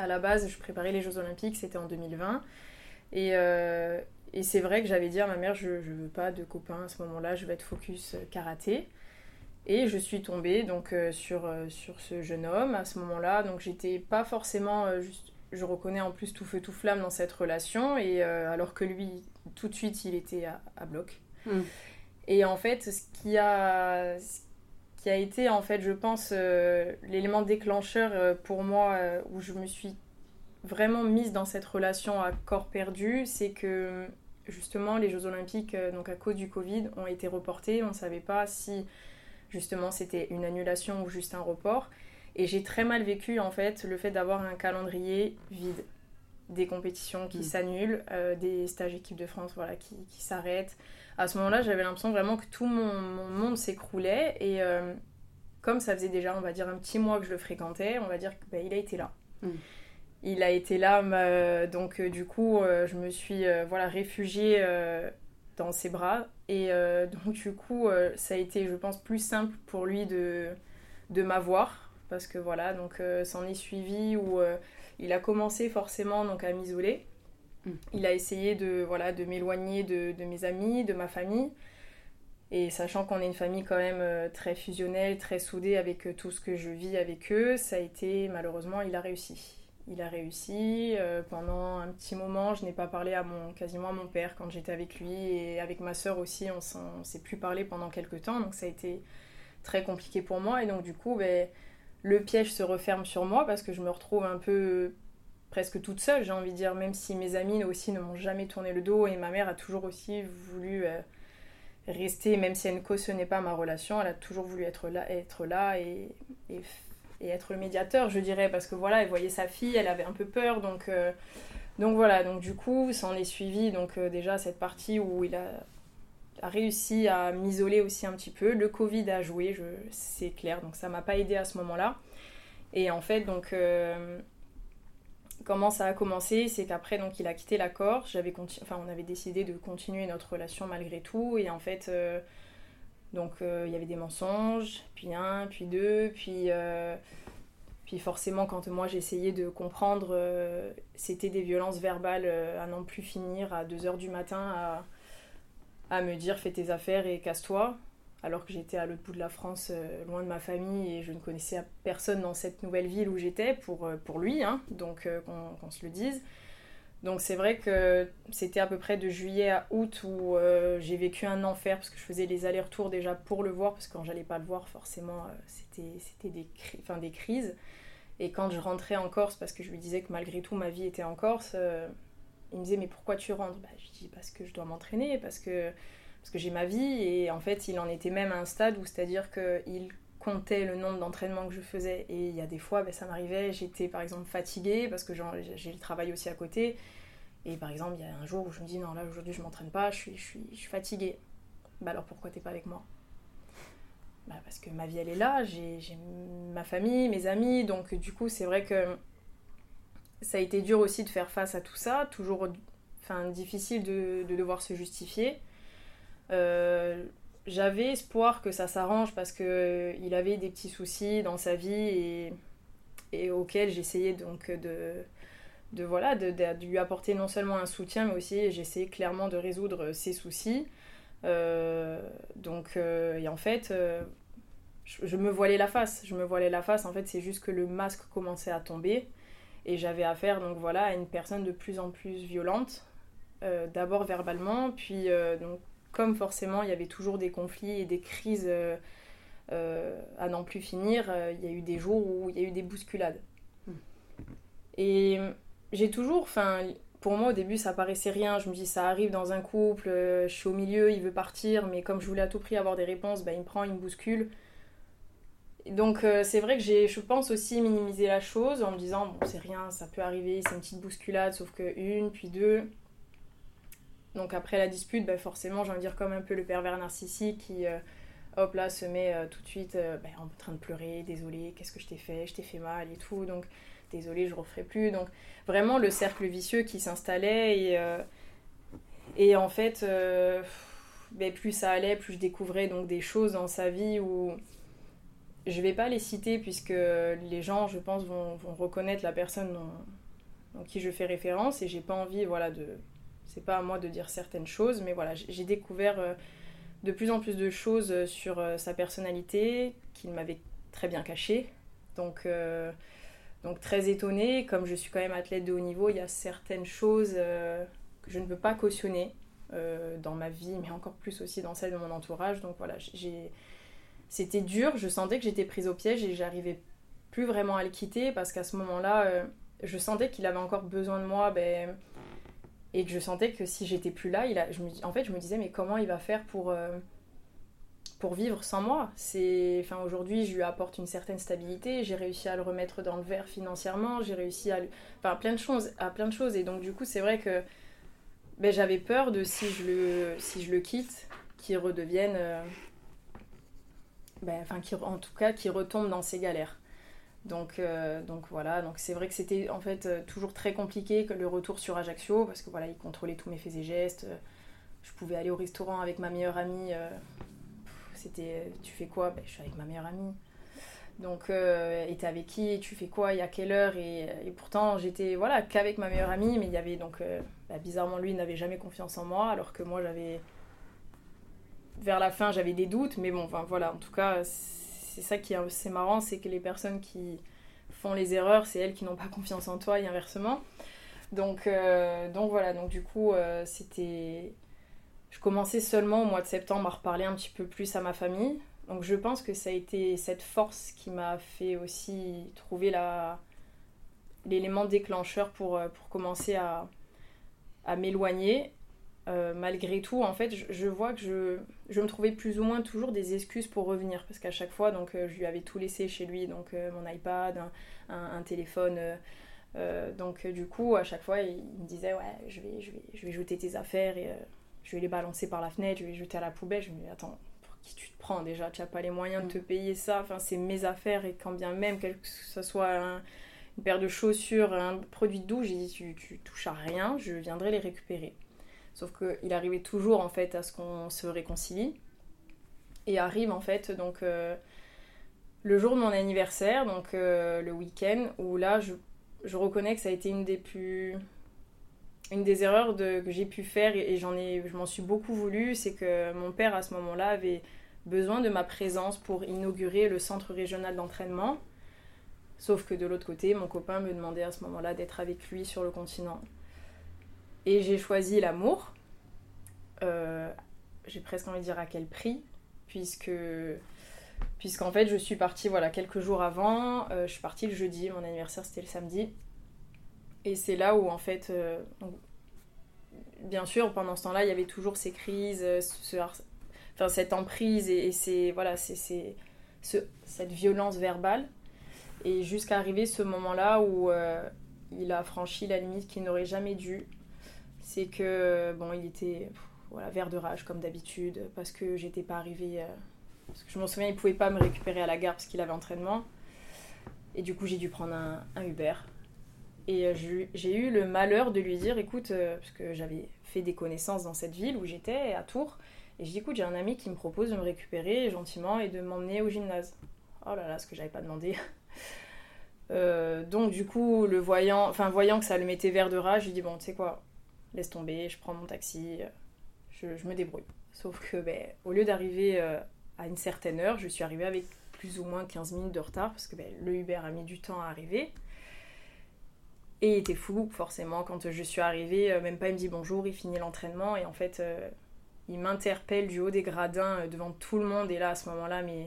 À la base, je préparais les Jeux Olympiques, c'était en 2020. Et, et c'est vrai que j'avais dit à ma mère, je ne veux pas de copains à ce moment-là, je vais être focus karaté. Et je suis tombée donc sur, sur ce jeune homme à ce moment-là. Donc j'étais pas forcément juste je reconnais en plus tout feu tout flamme dans cette relation et alors que lui tout de suite il était à, bloc. Hmm. Et en fait ce qui a qui a été en fait je pense l'élément déclencheur pour moi où je me suis vraiment mise dans cette relation à corps perdu, c'est que justement les Jeux Olympiques, euh, donc à cause du Covid, ont été reportés. On ne savait pas si justement c'était une annulation ou juste un report. Et j'ai très mal vécu en fait le fait d'avoir un calendrier vide. Des compétitions qui mm. s'annulent, euh, des stages équipe de France voilà, qui, qui s'arrêtent. À ce moment-là, j'avais l'impression vraiment que tout mon, monde s'écroulait. Et euh, comme ça faisait déjà, on va dire, un petit mois que je le fréquentais, on va dire qu'il bah, a été là. Mm il a été là, donc euh, du coup, je me suis voilà réfugiée dans ses bras et donc du coup, ça a été, je pense, plus simple pour lui de de m'avoir parce que voilà, donc s'en est suivi où il a commencé forcément donc à m'isoler. Mm. Il a essayé de voilà de m'éloigner de, de, mes amis, de ma famille. Et sachant qu'on est une famille quand même très fusionnelle, très soudée avec tout ce que je vis avec eux, ça a été malheureusement, il a réussi il a réussi. Euh, pendant un petit moment, je n'ai pas parlé à mon, quasiment à mon père quand j'étais avec lui et avec ma soeur aussi, on ne s'est plus parlé pendant quelques temps, donc ça a été très compliqué pour moi. Et donc du coup, ben, le piège se referme sur moi parce que je me retrouve un peu presque toute seule, j'ai envie de dire, même si mes amis aussi ne m'ont jamais tourné le dos et ma mère a toujours aussi voulu euh, rester, même si elle ne cautionnait pas ma relation, elle a toujours voulu être là, être là et, être le médiateur, je dirais, parce que voilà, elle voyait sa fille, elle avait un peu peur, donc, euh, donc voilà, donc du coup, ça en est suivi, donc euh, déjà cette partie où il a réussi à m'isoler aussi un petit peu. Le Covid a joué, c'est clair, donc ça m'a pas aidé à ce moment-là. Et en fait, donc, euh, comment ça a commencé, c'est qu'après, donc, il a quitté l'accord, j'avais enfin, on avait décidé de continuer notre relation malgré tout, et en fait donc euh, il y avait des mensonges, puis un, puis deux, puis, euh, puis forcément quand moi j'essayais de comprendre, euh, c'était des violences verbales à n'en plus finir, à 2h du matin, à, me dire fais tes affaires et casse-toi, alors que j'étais à l'autre bout de la France, loin de ma famille, et je ne connaissais personne dans cette nouvelle ville où j'étais, pour, pour lui, hein, donc qu'on se le dise. Donc c'est vrai que c'était à peu près de juillet à août où euh, j'ai vécu un enfer parce que je faisais les allers-retours déjà pour le voir parce que quand j'allais pas le voir forcément euh, c'était des, des crises. Et quand je rentrais en Corse parce que je lui disais que malgré tout ma vie était en Corse, euh, il me disait mais pourquoi tu rentres? Bah, Je dis parce que je dois m'entraîner, parce que, j'ai ma vie et en fait il en était même à un stade où c'est-à-dire qu'il comptait le nombre d'entraînements que je faisais. Et il y a des fois, ben, ça m'arrivait, j'étais par exemple fatiguée parce que j'ai le travail aussi à côté. Et par exemple, il y a un jour où je me dis non, là aujourd'hui je m'entraîne pas, je suis fatiguée. Bah alors pourquoi t'es pas avec moi? Bah Parce que ma vie elle est là, j'ai ma famille, mes amis, donc du coup c'est vrai que ça a été dur aussi de faire face à tout ça, toujours difficile de, de devoir se justifier. Euh, j'avais espoir que ça s'arrange parce que euh, il avait des petits soucis dans sa vie et, et auxquels j'essayais donc de, de voilà de, lui apporter non seulement un soutien mais aussi j'essayais clairement de résoudre ses soucis. Euh, donc euh, et en fait je, je, me voilais la face. Je me voilais la face. En fait c'est juste que le masque commençait à tomber et j'avais affaire donc voilà à une personne de plus en plus violente d'abord verbalement puis donc comme forcément il y avait toujours des conflits et des crises euh, euh, à n'en plus finir, euh, il y a eu des jours où il y a eu des bousculades. Hmm. Et j'ai toujours, enfin, pour moi au début ça paraissait rien, je me dis ça arrive dans un couple, je suis au milieu, il veut partir, mais comme je voulais à tout prix avoir des réponses, bah, il me prend, il me bouscule. Donc c'est vrai que j'ai, je pense aussi minimiser la chose en me disant bon c'est rien, ça peut arriver, c'est une petite bousculade, sauf que une, puis deux. Donc après la dispute, bah forcément, j'ai envie de dire comme un peu le pervers narcissique qui, euh, hop là, se met euh, tout de suite euh, bah, en train de pleurer, désolé, qu'est-ce que je t'ai fait, je t'ai fait mal et tout, donc désolé, je referai plus. Donc vraiment le cercle vicieux qui s'installait et, et en fait, bah, plus ça allait, plus je découvrais donc des choses dans sa vie où je vais pas les citer puisque les gens, je pense, vont, reconnaître la personne dont, qui je fais référence et j'ai pas envie, voilà, de. C'est pas à moi de dire certaines choses, mais voilà, j'ai découvert euh, de plus en plus de choses sur euh, sa personnalité qu'il m'avait très bien cachée. Donc, euh, donc très étonnée, comme je suis quand même athlète de haut niveau, il y a certaines choses que je ne peux pas cautionner dans ma vie, mais encore plus aussi dans celle de mon entourage. Donc voilà, j'ai c'était dur, je sentais que j'étais prise au piège et j'arrivais plus vraiment à le quitter parce qu'à ce moment-là, euh, je sentais qu'il avait encore besoin de moi ben, et que je sentais que si j'étais plus là, il a, je me, en fait, je me disais, mais comment il va faire pour, euh, pour vivre sans moi? Enfin, Aujourd'hui, je lui apporte une certaine stabilité, j'ai réussi à le remettre dans le verre financièrement, j'ai réussi à. Enfin, plein de choses, à plein de choses. Et donc, du coup, c'est vrai que ben, j'avais peur de si je le, si je le quitte, qu'il redevienne. Euh, ben, enfin, en tout cas, qui retombe dans ses galères. Donc, euh, donc voilà, donc c'est vrai que c'était en fait euh, toujours très compliqué le retour sur Ajaccio parce que voilà, il contrôlait tous mes faits et gestes. Je pouvais aller au restaurant avec ma meilleure amie. Euh, c'était, tu fais quoi? Ben, Je suis avec ma meilleure amie. Donc, et t'es avec qui? Tu fais quoi? Et à quelle heure? Et, pourtant, j'étais voilà qu'avec ma meilleure amie, mais il y avait donc ben, bizarrement lui n'avait jamais confiance en moi, alors que moi j'avais vers la fin, j'avais des doutes, mais bon, voilà, en tout cas, c'est ça qui est marrant, c'est que les personnes qui font les erreurs, c'est elles qui n'ont pas confiance en toi et inversement. Donc, euh, donc voilà, donc du coup, euh, c'était. Je commençais seulement au mois de septembre à reparler un petit peu plus à ma famille. Donc je pense que ça a été cette force qui m'a fait aussi trouver l'élément déclencheur pour, euh, pour commencer à m'éloigner euh, malgré tout, en fait, je, vois que je, je, me trouvais plus ou moins toujours des excuses pour revenir. Parce qu'à chaque fois, donc, euh, je lui avais tout laissé chez lui, donc euh, mon iPad, un, téléphone. donc, du coup, à chaque fois, il, me disait Ouais, je vais, je, vais, je vais jeter tes affaires et je vais les balancer par la fenêtre, je vais les jeter à la poubelle. Je me dis Attends, pour qui tu te prends déjà? Tu n'as pas les moyens de te payer ça. Enfin, c'est mes affaires et quand bien même, que ce soit une paire de chaussures, un produit de douche, j'ai dit tu, tu touches à rien, je viendrai les récupérer. Sauf qu'il arrivait toujours en fait à ce qu'on se réconcilie. Et arrive en fait donc euh, le jour de mon anniversaire, donc euh, le week-end, où là je, reconnais que ça a été une des plus une des erreurs que j'ai pu faire et, j'en ai je m'en suis beaucoup voulu, c'est que mon père à ce moment-là avait besoin de ma présence pour inaugurer le centre régional d'entraînement. Sauf que de l'autre côté, mon copain me demandait à ce moment-là d'être avec lui sur le continent. Et j'ai choisi l'amour. Euh, j'ai presque envie de dire à quel prix, puisque puisqu'en fait je suis partie voilà quelques jours avant. Euh, je suis partie le jeudi, mon anniversaire c'était le samedi. Et c'est là où en fait, euh, bien sûr pendant ce temps-là il y avait toujours ces crises, enfin, cette emprise et, c'est voilà c'est ce, cette violence verbale. Et jusqu'à arriver ce moment-là où il a franchi la limite qu'il n'aurait jamais dû c'est que bon, il était voilà, vert de rage comme d'habitude parce que j'étais pas arrivée. Euh, parce que je m'en souviens, il pouvait pas me récupérer à la gare parce qu'il avait entraînement. Et du coup, j'ai dû prendre un, Uber. Et euh, j'ai eu le malheur de lui dire écoute, euh, parce que j'avais fait des connaissances dans cette ville où j'étais, à Tours, et je dis écoute, j'ai un ami qui me propose de me récupérer gentiment et de m'emmener au gymnase. Oh là là, ce que j'avais pas demandé. donc du coup, le voyant, enfin voyant que ça le mettait vert de rage, je lui dis bon, tu sais quoi, laisse tomber, je prends mon taxi, je, me débrouille. Sauf que, ben, au lieu d'arriver euh, à une certaine heure, je suis arrivée avec plus ou moins 15 minutes de retard parce que ben, le Uber a mis du temps à arriver. Et il était fou, forcément, quand je suis arrivée, euh, même pas il me dit bonjour, il finit l'entraînement et en fait, euh, il m'interpelle du haut des gradins devant tout le monde. Et là, à ce moment-là, mais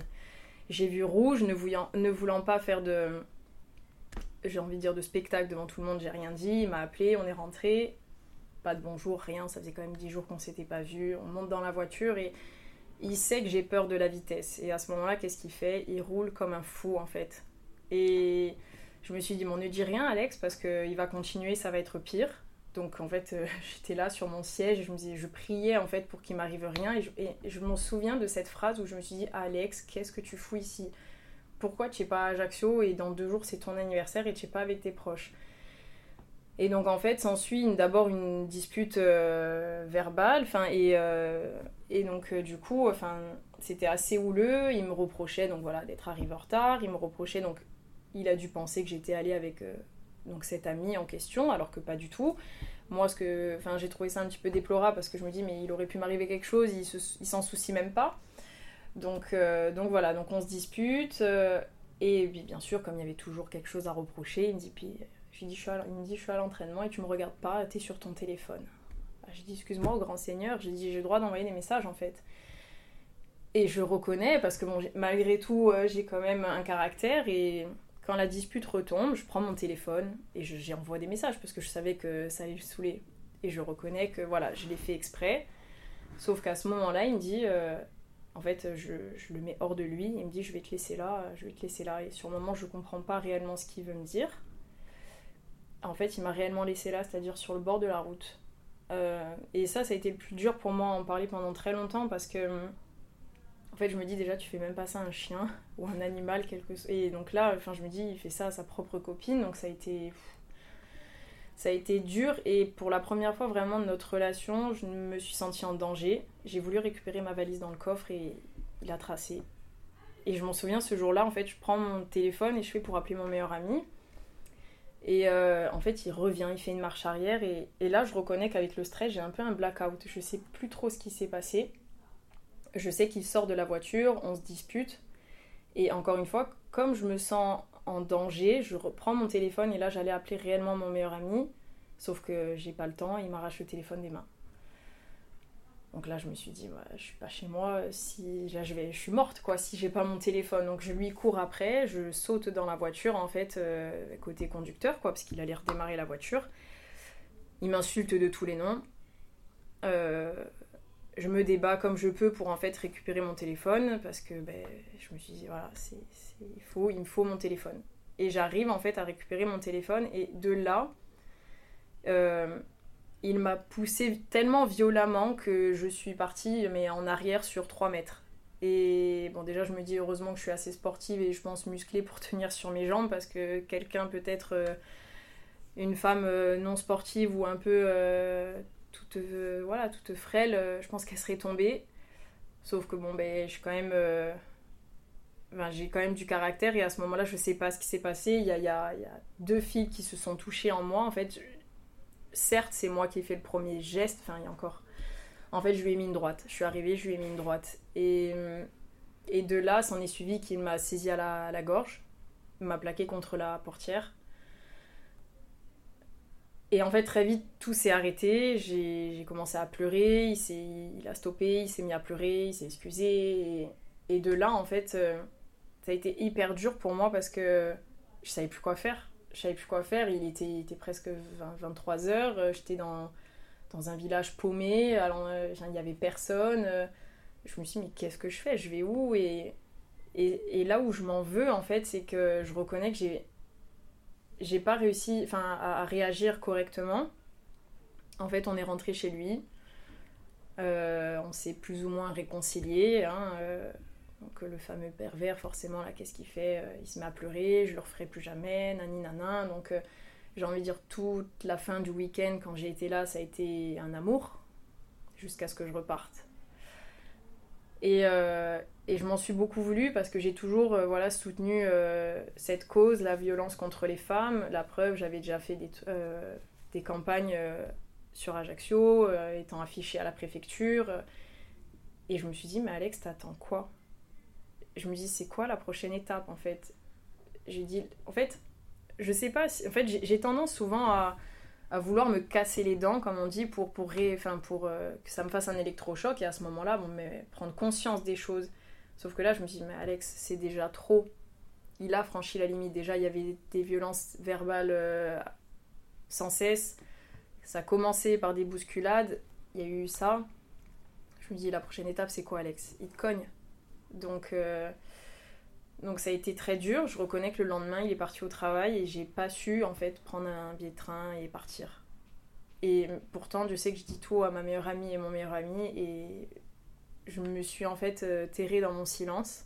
j'ai vu rouge, ne voulant, ne voulant pas faire de, j'ai envie de dire de spectacle devant tout le monde, j'ai rien dit. Il m'a appelé, on est rentré pas de bonjour, rien. Ça faisait quand même dix jours qu'on s'était pas vu. On monte dans la voiture et il sait que j'ai peur de la vitesse. Et à ce moment-là, qu'est-ce qu'il fait? Il roule comme un fou en fait. Et je me suis dit, bon, ne dis rien, Alex, parce qu'il va continuer, ça va être pire. Donc en fait, euh, j'étais là sur mon siège et je me disais, je priais en fait pour qu'il m'arrive rien. Et je, m'en souviens de cette phrase où je me suis dit, Alex, qu'est-ce que tu fous ici? Pourquoi tu n'es pas à Ajaccio et dans deux jours c'est ton anniversaire et tu n'es pas avec tes proches? Et donc en fait s'ensuit d'abord une dispute euh, verbale, enfin et, euh, et donc euh, du coup, c'était assez houleux. Il me reprochait donc voilà d'être arrivé en retard. Il me reprochait donc il a dû penser que j'étais allée avec donc cet ami en question, alors que pas du tout. Moi, ce que, j'ai trouvé ça un petit peu déplorable parce que je me dis mais il aurait pu m'arriver quelque chose, il, s'en soucie même pas. Donc, donc voilà, donc on se dispute. Et puis bien sûr, comme il y avait toujours quelque chose à reprocher, il me dit puis il me dit je suis à l'entraînement et tu me regardes pas, t'es sur ton téléphone. Ah, j'ai dit excuse-moi au grand seigneur, j'ai dit j'ai le droit d'envoyer des messages en fait. Et je reconnais parce que bon, malgré tout, j'ai quand même un caractère et quand la dispute retombe, je prends mon téléphone et j'y envoie des messages parce que je savais que ça allait le saouler. Et je reconnais que voilà, je l'ai fait exprès. Sauf qu'à ce moment-là, il me dit, euh, en fait, je, je, le mets hors de lui. Il me dit, je vais te laisser là, je vais te laisser là. Et sur le moment, je comprends pas réellement ce qu'il veut me dire. En fait, il m'a réellement laissé là, c'est-à-dire sur le bord de la route. Euh, et ça, ça a été le plus dur pour moi à en parler pendant très longtemps parce que en fait, je me dis déjà, tu fais même pas ça à un chien ou un animal, quelque Et donc là, enfin, je me dis, il fait ça à sa propre copine, donc ça a été. Ça a été dur et pour la première fois vraiment de notre relation, je me suis sentie en danger. J'ai voulu récupérer ma valise dans le coffre et il a tracé. Et je m'en souviens ce jour-là, en fait, je prends mon téléphone et je fais pour appeler mon meilleur ami. Et euh, en fait, il revient, il fait une marche arrière. Et, là, je reconnais qu'avec le stress, j'ai un peu un blackout. Je sais plus trop ce qui s'est passé je sais qu'il sort de la voiture, on se dispute. Et encore une fois, comme je me sens en danger, je reprends mon téléphone et là j'allais appeler réellement mon meilleur ami. Sauf que j'ai pas le temps, il m'arrache le téléphone des mains. Donc là je me suis dit, je suis pas chez moi, si là, je, vais, je suis morte quoi si j'ai pas mon téléphone. Donc je lui cours après, je saute dans la voiture en fait, euh, côté conducteur quoi, parce qu'il allait redémarrer la voiture. Il m'insulte de tous les noms. Euh, je me débat comme je peux pour en fait récupérer mon téléphone parce que ben, je me suis dit voilà c'est, il, faut, il me faut mon téléphone et j'arrive en fait à récupérer mon téléphone et de là euh, il m'a poussé tellement violemment que je suis partie mais en arrière sur 3 mètres et bon déjà je me dis heureusement que je suis assez sportive et je pense musclée pour tenir sur mes jambes parce que quelqu'un peut-être euh, une femme euh, non sportive ou un peu toute, euh, voilà, toute frêle, je pense qu'elle serait tombée. Sauf que bon, ben, je quand même. J'ai quand même du caractère et à ce moment-là, je sais pas ce qui s'est passé. Il y a, y, a, y a, deux filles qui se sont touchées en moi. En fait, certes, c'est moi qui ai fait le premier geste. Enfin, il y a encore. En fait, je lui ai mis une droite. Je suis arrivée, je lui ai mis une droite. Et, de là, s'en est suivi qu'il m'a saisi à la, à la gorge, m'a plaqué contre la portière. Et en fait, très vite, tout s'est arrêté. J'ai commencé à pleurer. Il, il a stoppé, il s'est mis à pleurer, il s'est excusé. Et, de là, en fait, euh, ça a été hyper dur pour moi parce que je savais plus quoi faire. Je savais plus quoi faire. Il était, presque 23 heures. Euh, j'étais dans, dans un village paumé. Euh, il n'y avait personne. Je me suis dit, mais qu'est-ce que je fais? Je vais où? Et, là où je m'en veux, en fait, c'est que je reconnais que j'ai j'ai pas réussi enfin, à, réagir correctement. En fait, on est rentré chez lui. Euh, on s'est plus ou moins réconcilié. Hein, euh, donc le fameux pervers, forcément, là, qu'est-ce qu'il fait euh, Il se met à pleurer, je le referai plus jamais, nani nanin. Donc j'ai envie de dire, toute la fin du week-end, quand j'ai été là, ça a été un amour, jusqu'à ce que je reparte. Et, et je m'en suis beaucoup voulu parce que j'ai toujours euh, voilà, soutenu euh, cette cause, la violence contre les femmes. La preuve, j'avais déjà fait des, euh, des campagnes sur Ajaccio, étant affichée à la préfecture. et je me suis dit, mais Alex, t'attends quoi? Je me dis, c'est quoi la prochaine étape en fait? J'ai dit, en fait, je sais pas, en fait, j'ai tendance souvent à, vouloir me casser les dents, comme on dit, pour, pour, ré, pour que ça me fasse un électrochoc et à ce moment-là, bon, mais prendre conscience des choses. Sauf que là, je me dit, mais Alex, c'est déjà trop. Il a franchi la limite. Déjà, il y avait des violences verbales euh, sans cesse. Ça a commencé par des bousculades. Il y a eu ça. Je me dis, la prochaine étape, c'est quoi, Alex? Il te cogne? Donc, euh, donc, ça a été très dur. Je reconnais que le lendemain, il est parti au travail et j'ai pas su, en fait, prendre un billet de train et partir. Et pourtant, je sais que je dis tout à ma meilleure amie et mon meilleur ami. Et je me suis en fait euh, terrée dans mon silence.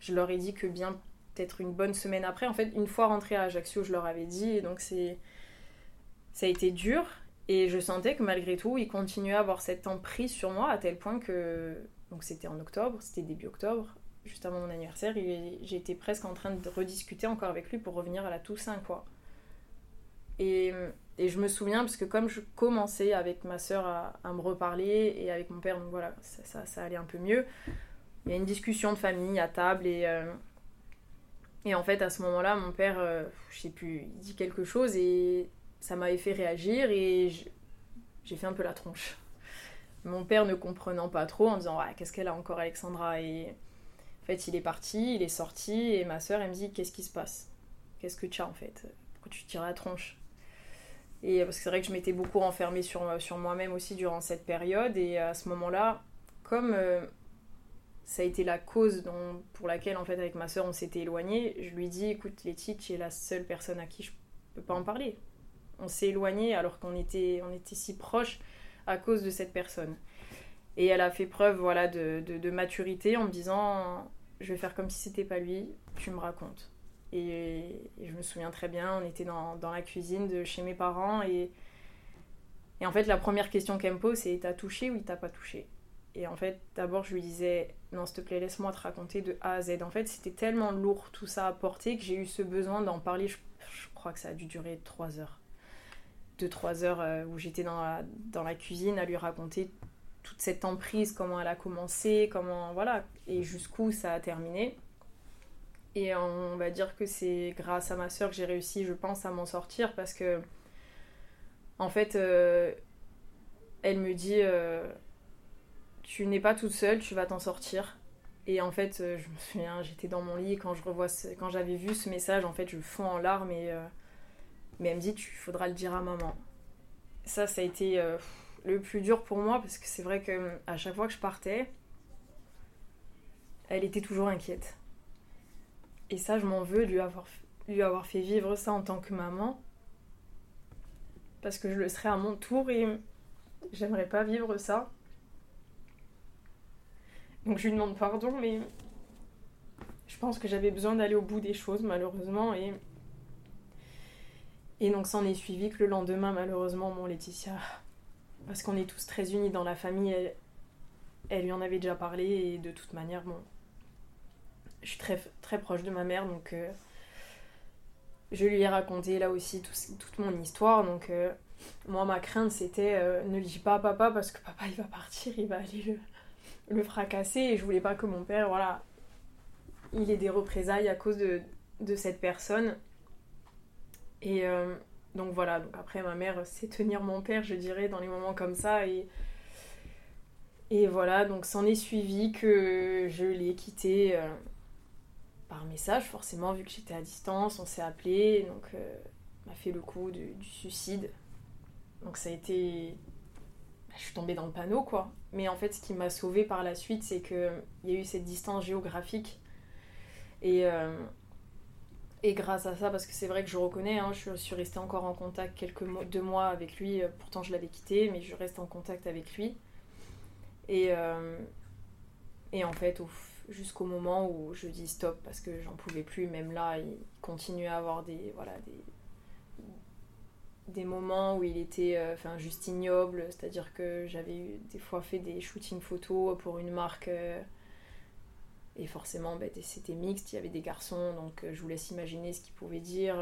Je leur ai dit que bien peut-être une bonne semaine après, en fait, une fois rentrée à Ajaccio, je leur avais dit, et donc c'est ça a été dur. Et je sentais que malgré tout, ils continuaient à avoir cette emprise sur moi à tel point que donc c'était en octobre, c'était début octobre, juste avant mon anniversaire, j'étais presque en train de rediscuter encore avec lui pour revenir à la Toussaint, quoi. Et, et je me souviens, parce que comme je commençais avec ma soeur à, me reparler, et avec mon père, donc voilà, ça, allait un peu mieux, il y a une discussion de famille à table, et, euh, et en fait, à ce moment-là, mon père, euh, je sais plus, il dit quelque chose, et ça m'avait fait réagir, et j'ai fait un peu la tronche. Mon père ne comprenant pas trop, en disant, ouais, qu'est-ce qu'elle a encore, Alexandra? Et en fait, il est parti, il est sorti, et ma soeur, elle me dit, qu'est-ce qui se passe? Qu'est-ce que tu as, en fait? Pourquoi tu tires la tronche? Et parce que c'est vrai que je m'étais beaucoup renfermée sur, sur moi-même aussi durant cette période. Et à ce moment-là, comme euh, ça a été la cause pour laquelle, en fait, avec ma soeur, on s'était éloigné, je lui dis écoute, Letty, tu es la seule personne à qui je peux pas en parler. On s'est éloigné alors qu'on était, on était si proches à cause de cette personne. Et elle a fait preuve voilà, de, de, maturité en me disant je vais faire comme si c'était pas lui, tu me racontes. Et, je me souviens très bien, on était dans, dans, la cuisine de chez mes parents et, et en fait la première question qu'elle me pose c'est t'as touché ou il t'a pas touché? Et en fait d'abord je lui disais non s'il te plaît laisse-moi te raconter de A à Z. En fait c'était tellement lourd tout ça à porter que j'ai eu ce besoin d'en parler, je, je, crois que ça a dû durer 3 heures. 2-3 heures euh, où j'étais dans la, dans la cuisine à lui raconter toute cette emprise, comment elle a commencé, comment voilà, et jusqu'où ça a terminé. Et on va dire que c'est grâce à ma soeur que j'ai réussi, je pense, à m'en sortir parce que, en fait, euh, elle me dit euh, Tu n'es pas toute seule, tu vas t'en sortir. Et en fait, je me souviens, j'étais dans mon lit quand je revois ce, quand j'avais vu ce message, en fait, je fonds en larmes et euh, mais elle me dit tu faudras le dire à maman. Ça, ça a été euh, le plus dur pour moi parce que c'est vrai que à chaque fois que je partais, elle était toujours inquiète. Et ça, je m'en veux lui avoir, lui avoir fait vivre ça en tant que maman. Parce que je le serais à mon tour et j'aimerais pas vivre ça. Donc je lui demande pardon, mais je pense que j'avais besoin d'aller au bout des choses, malheureusement. Et, et donc s'en est suivi que le lendemain, malheureusement, mon Laetitia, parce qu'on est tous très unis dans la famille, elle, lui en avait déjà parlé. Et de toute manière, bon, je suis très, très proche de ma mère, donc euh, je lui ai raconté là aussi tout, toute mon histoire. Donc euh, moi, ma crainte, c'était euh, ne le dis pas à papa parce que papa, il va partir, il va aller le, le fracasser. Et je voulais pas que mon père, voilà, il ait des représailles à cause de, de cette personne. Et donc voilà, donc après, ma mère sait tenir mon père, je dirais, dans les moments comme ça. Et. Et voilà, donc s'en est suivi que je l'ai quitté par message, forcément, vu que j'étais à distance, on s'est appelé, donc euh, m'a fait le coup du suicide. Donc ça a été. Je suis tombée dans le panneau, quoi. Mais en fait, ce qui m'a sauvée par la suite, c'est qu'il y a eu cette distance géographique. Et, euh, et grâce à ça, parce que c'est vrai que je reconnais, hein, je suis restée encore en contact quelques deux mois avec lui, euh, pourtant je l'avais quitté, mais je reste en contact avec lui. Et, euh, et en fait, au jusqu'au moment où je dis stop parce que j'en pouvais plus. Même là, il continuait à avoir des, voilà, des, des moments où il était euh, juste ignoble. C'est-à-dire que j'avais des fois fait des shootings photos pour une marque. Et forcément, bah, c'était mixte, il y avait des garçons, donc euh, je vous laisse imaginer ce qu'il pouvait dire.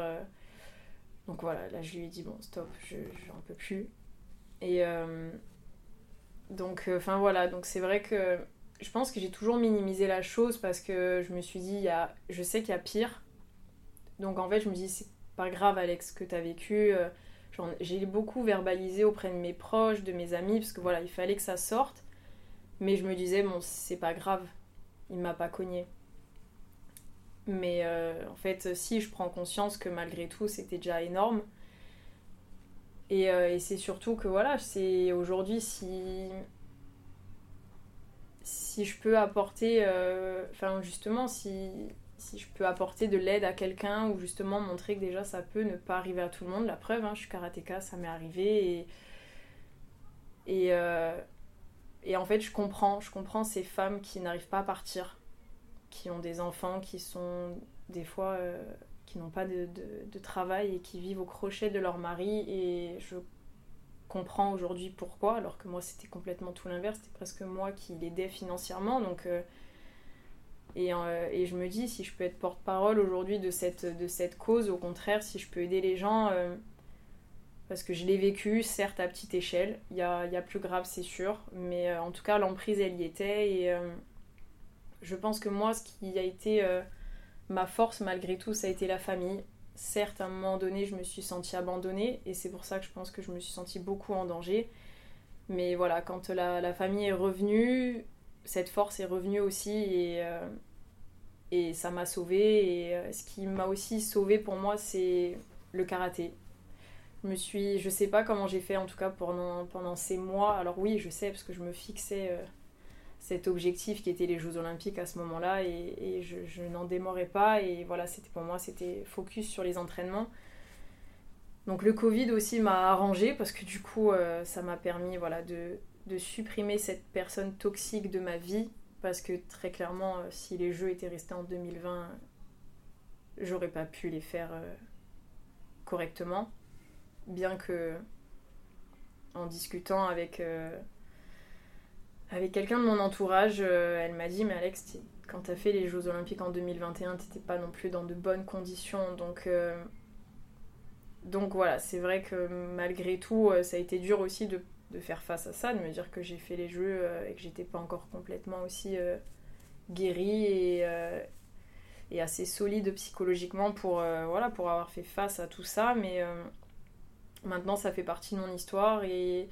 donc voilà, là je lui ai dit bon stop, je j'en peux plus. Et donc enfin voilà, donc c'est vrai que je pense que j'ai toujours minimisé la chose parce que je me suis dit, y a, je sais qu'il y a pire. Donc en fait, je me dis, c'est pas grave, Alex, ce que tu as vécu. Euh, j'ai beaucoup verbalisé auprès de mes proches, de mes amis, parce que voilà, il fallait que ça sorte. Mais je me disais, bon, c'est pas grave, il m'a pas cogné. Mais euh, en fait, si je prends conscience que malgré tout, c'était déjà énorme. Et, euh, c'est surtout que voilà, c'est aujourd'hui, si si je peux apporter, euh, enfin justement, si, si je peux apporter de l'aide à quelqu'un ou justement montrer que déjà ça peut ne pas arriver à tout le monde. La preuve, hein, je suis karatéka, ça m'est arrivé et, et, en fait je comprends, je comprends ces femmes qui n'arrivent pas à partir, qui ont des enfants qui sont des fois euh, qui n'ont pas de, travail et qui vivent au crochet de leur mari et je comprends aujourd'hui pourquoi, alors que moi c'était complètement tout l'inverse, c'était presque moi qui l'aidais financièrement. Donc, euh, et, euh, et, je me dis, si je peux être porte-parole aujourd'hui de cette, de cette cause, au contraire, si je peux aider les gens, parce que je l'ai vécu, certes à petite échelle, il y a, y a, plus grave, c'est sûr, mais en tout cas, l'emprise, elle y était. Et je pense que moi, ce qui a été ma force, malgré tout, ça a été la famille certes, à un moment donné, je me suis sentie abandonnée et c'est pour ça que je pense que je me suis sentie beaucoup en danger. Mais voilà, quand la, famille est revenue, cette force est revenue aussi et, euh, et ça m'a sauvée. Et euh, ce qui m'a aussi sauvée pour moi, c'est le karaté. Je me sais pas comment j'ai fait en tout cas pendant, ces mois. Alors oui, je sais parce que je me fixais. Euh, cet objectif qui était les Jeux Olympiques à ce moment-là et, je, n'en démorais pas et voilà c'était pour moi c'était focus sur les entraînements donc le Covid aussi m'a arrangé parce que du coup euh, ça m'a permis voilà de, supprimer cette personne toxique de ma vie parce que très clairement euh, si les Jeux étaient restés en 2020 j'aurais pas pu les faire correctement bien que en discutant avec avec quelqu'un de mon entourage, euh, elle m'a dit Mais Alex, quand tu as fait les Jeux Olympiques en 2021, t'étais pas non plus dans de bonnes conditions. Donc, euh, donc voilà, c'est vrai que malgré tout, euh, ça a été dur aussi de, de, faire face à ça, de me dire que j'ai fait les Jeux et que j'étais pas encore complètement aussi guérie et, et, assez solide psychologiquement pour, voilà, pour avoir fait face à tout ça. Mais maintenant, ça fait partie de mon histoire et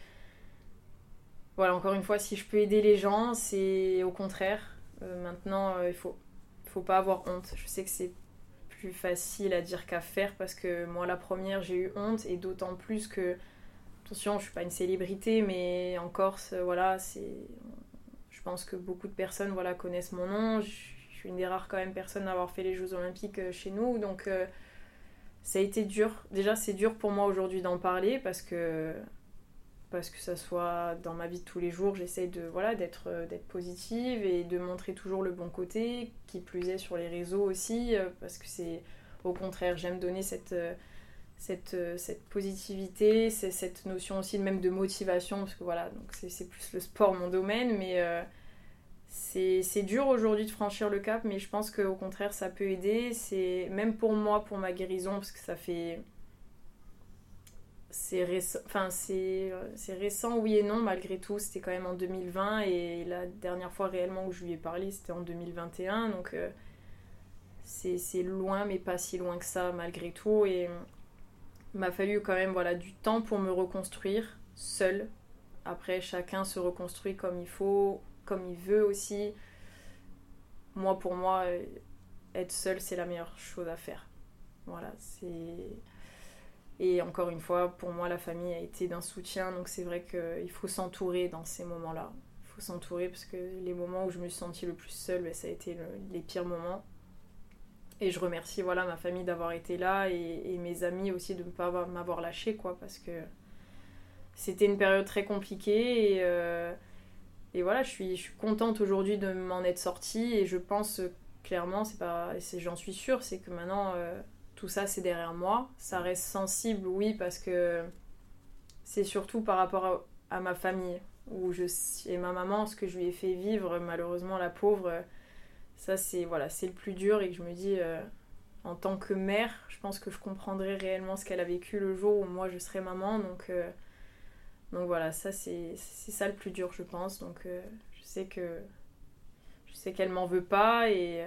voilà, encore une fois, si je peux aider les gens, c'est au contraire. Euh, maintenant, euh, il faut, faut pas avoir honte. Je sais que c'est plus facile à dire qu'à faire parce que moi, la première, j'ai eu honte et d'autant plus que, attention, je suis pas une célébrité, mais en Corse, voilà, c'est. Je pense que beaucoup de personnes voilà, connaissent mon nom. Je suis une des rares quand même personnes à avoir fait les Jeux Olympiques euh, chez nous. Donc, ça a été dur. Déjà, c'est dur pour moi aujourd'hui d'en parler parce que parce que ça soit dans ma vie de tous les jours, j'essaie de voilà d'être euh, d'être positive et de montrer toujours le bon côté, qui plus est sur les réseaux aussi, euh, parce que c'est au contraire, j'aime donner cette euh, cette, cette positivité, cette notion aussi même de motivation, parce que voilà, donc c'est plus le sport mon domaine, mais c'est dur aujourd'hui de franchir le cap, mais je pense qu'au contraire ça peut aider, c'est même pour moi, pour ma guérison, parce que ça fait c'est récent, enfin c'est récent, oui et non, malgré tout. C'était quand même en 2020 et la dernière fois réellement où je lui ai parlé, c'était en 2021. Donc euh, c'est loin, mais pas si loin que ça, malgré tout. Et il m'a fallu quand même voilà, du temps pour me reconstruire seul. Après, chacun se reconstruit comme il faut, comme il veut aussi. Moi, pour moi, euh, être seul, c'est la meilleure chose à faire. Voilà, c'est et encore une fois, pour moi, la famille a été d'un soutien, donc c'est vrai qu'il faut s'entourer dans ces moments-là. Il faut s'entourer parce que les moments où je me suis sentie le plus seule, ben, ça a été les pires moments. Et je remercie voilà, ma famille d'avoir été là et, mes amis aussi de ne pas m'avoir lâché, quoi, parce que c'était une période très compliquée. Et, euh, et voilà, je suis, je suis contente aujourd'hui de m'en être sortie et je pense clairement, c'est pas, j'en suis sûre, c'est que maintenant. Euh, tout ça c'est derrière moi. Ça reste sensible, oui, parce que c'est surtout par rapport à, ma famille, où je et ma maman, ce que je lui ai fait vivre, malheureusement la pauvre, ça c'est voilà, c'est le plus dur et que je me dis euh, en tant que mère, je pense que je comprendrai réellement ce qu'elle a vécu le jour où moi je serai maman, donc euh, donc voilà, ça c'est ça le plus dur, je pense. Donc euh, je sais que je sais qu'elle m'en veut pas et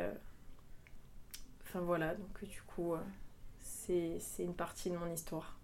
enfin voilà, donc du coup c'est une partie de mon histoire.